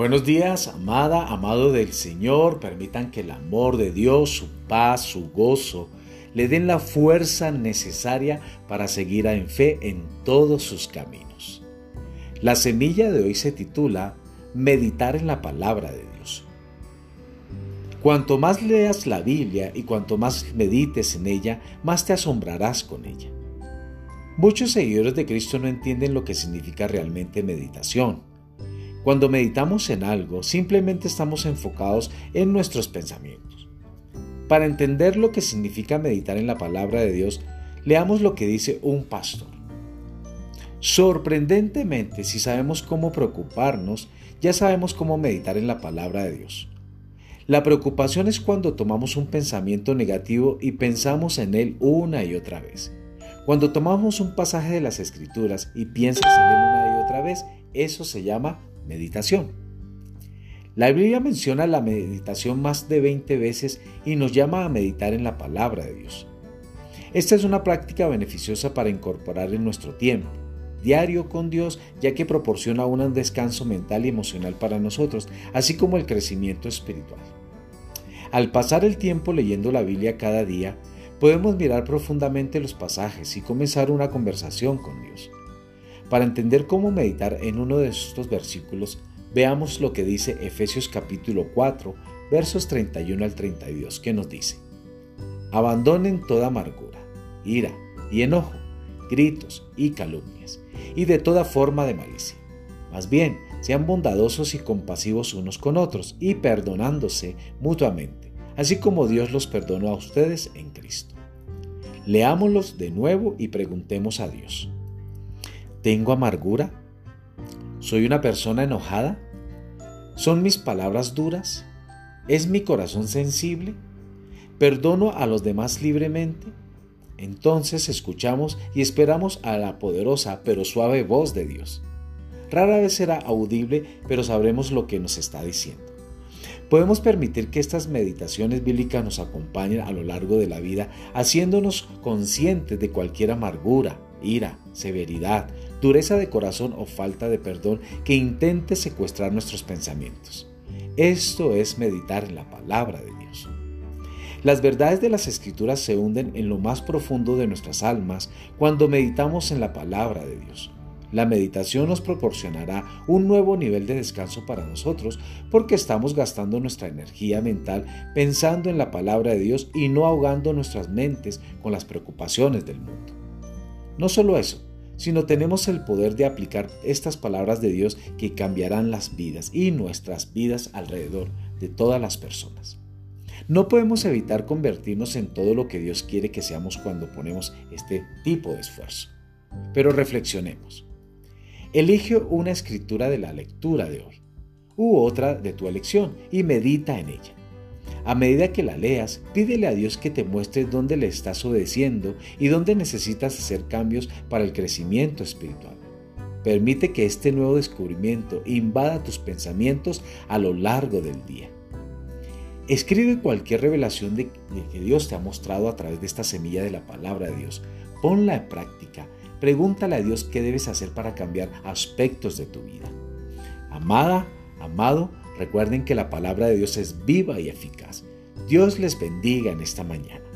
Buenos días, amada, amado del Señor. Permitan que el amor de Dios, su paz, su gozo, le den la fuerza necesaria para seguir en fe en todos sus caminos. La semilla de hoy se titula Meditar en la palabra de Dios. Cuanto más leas la Biblia y cuanto más medites en ella, más te asombrarás con ella. Muchos seguidores de Cristo no entienden lo que significa realmente meditación. Cuando meditamos en algo, simplemente estamos enfocados en nuestros pensamientos. Para entender lo que significa meditar en la palabra de Dios, leamos lo que dice un pastor. Sorprendentemente, si sabemos cómo preocuparnos, ya sabemos cómo meditar en la palabra de Dios. La preocupación es cuando tomamos un pensamiento negativo y pensamos en él una y otra vez. Cuando tomamos un pasaje de las escrituras y piensas en él una y otra vez, eso se llama meditación. La Biblia menciona la meditación más de 20 veces y nos llama a meditar en la palabra de Dios. Esta es una práctica beneficiosa para incorporar en nuestro tiempo diario con Dios, ya que proporciona un descanso mental y emocional para nosotros, así como el crecimiento espiritual. Al pasar el tiempo leyendo la Biblia cada día, podemos mirar profundamente los pasajes y comenzar una conversación con Dios. Para entender cómo meditar en uno de estos versículos, veamos lo que dice Efesios capítulo 4, versos 31 al 32, que nos dice, Abandonen toda amargura, ira y enojo, gritos y calumnias, y de toda forma de malicia. Más bien, sean bondadosos y compasivos unos con otros y perdonándose mutuamente, así como Dios los perdonó a ustedes en Cristo. Leámoslos de nuevo y preguntemos a Dios. ¿Tengo amargura? ¿Soy una persona enojada? ¿Son mis palabras duras? ¿Es mi corazón sensible? ¿Perdono a los demás libremente? Entonces escuchamos y esperamos a la poderosa pero suave voz de Dios. Rara vez será audible, pero sabremos lo que nos está diciendo. Podemos permitir que estas meditaciones bíblicas nos acompañen a lo largo de la vida, haciéndonos conscientes de cualquier amargura, ira, severidad, dureza de corazón o falta de perdón que intente secuestrar nuestros pensamientos. Esto es meditar en la palabra de Dios. Las verdades de las escrituras se hunden en lo más profundo de nuestras almas cuando meditamos en la palabra de Dios. La meditación nos proporcionará un nuevo nivel de descanso para nosotros porque estamos gastando nuestra energía mental pensando en la palabra de Dios y no ahogando nuestras mentes con las preocupaciones del mundo. No solo eso, sino tenemos el poder de aplicar estas palabras de Dios que cambiarán las vidas y nuestras vidas alrededor de todas las personas. No podemos evitar convertirnos en todo lo que Dios quiere que seamos cuando ponemos este tipo de esfuerzo. Pero reflexionemos. Elige una escritura de la lectura de hoy u otra de tu elección y medita en ella. A medida que la leas, pídele a Dios que te muestre dónde le estás obedeciendo y dónde necesitas hacer cambios para el crecimiento espiritual. Permite que este nuevo descubrimiento invada tus pensamientos a lo largo del día. Escribe cualquier revelación de, que Dios te ha mostrado a través de esta semilla de la palabra de Dios. Ponla en práctica Pregúntale a Dios qué debes hacer para cambiar aspectos de tu vida. Amada, amado, recuerden que la palabra de Dios es viva y eficaz. Dios les bendiga en esta mañana.